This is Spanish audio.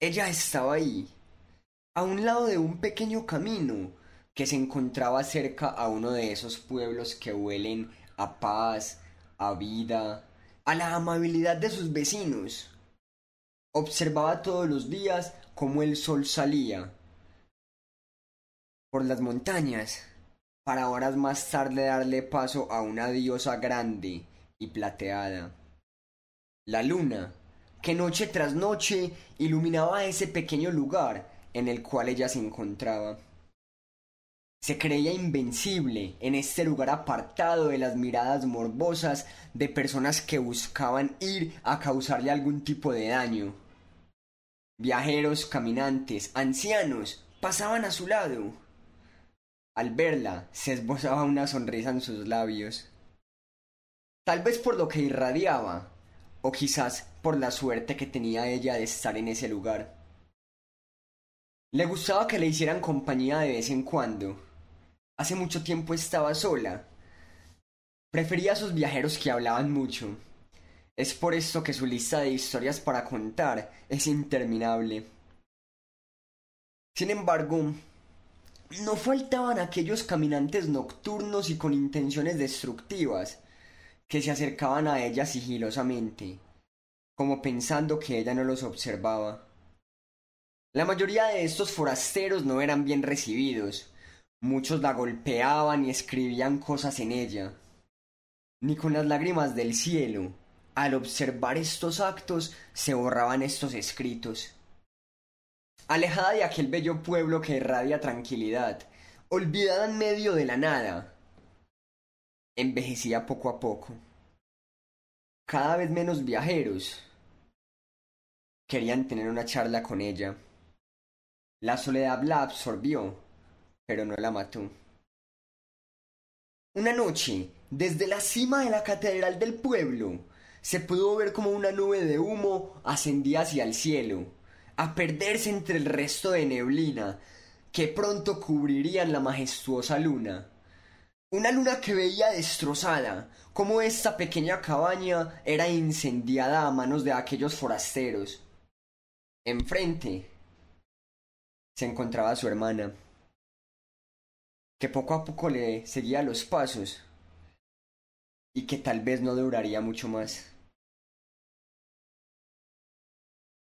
Ella estaba ahí, a un lado de un pequeño camino que se encontraba cerca a uno de esos pueblos que huelen a paz, a vida, a la amabilidad de sus vecinos. Observaba todos los días cómo el sol salía por las montañas para horas más tarde darle paso a una diosa grande y plateada. La luna, que noche tras noche iluminaba ese pequeño lugar en el cual ella se encontraba. Se creía invencible en este lugar apartado de las miradas morbosas de personas que buscaban ir a causarle algún tipo de daño. Viajeros, caminantes, ancianos pasaban a su lado. Al verla, se esbozaba una sonrisa en sus labios. Tal vez por lo que irradiaba, o quizás por la suerte que tenía ella de estar en ese lugar. Le gustaba que le hicieran compañía de vez en cuando. Hace mucho tiempo estaba sola. Prefería a sus viajeros que hablaban mucho. Es por esto que su lista de historias para contar es interminable. Sin embargo, no faltaban aquellos caminantes nocturnos y con intenciones destructivas que se acercaban a ella sigilosamente, como pensando que ella no los observaba. La mayoría de estos forasteros no eran bien recibidos, muchos la golpeaban y escribían cosas en ella. Ni con las lágrimas del cielo, al observar estos actos, se borraban estos escritos. Alejada de aquel bello pueblo que irradia tranquilidad, olvidada en medio de la nada, envejecía poco a poco. Cada vez menos viajeros querían tener una charla con ella. La soledad la absorbió, pero no la mató. Una noche, desde la cima de la catedral del pueblo, se pudo ver como una nube de humo ascendía hacia el cielo, a perderse entre el resto de neblina que pronto cubrirían la majestuosa luna. Una luna que veía destrozada, como esta pequeña cabaña era incendiada a manos de aquellos forasteros. Enfrente se encontraba su hermana, que poco a poco le seguía los pasos y que tal vez no duraría mucho más.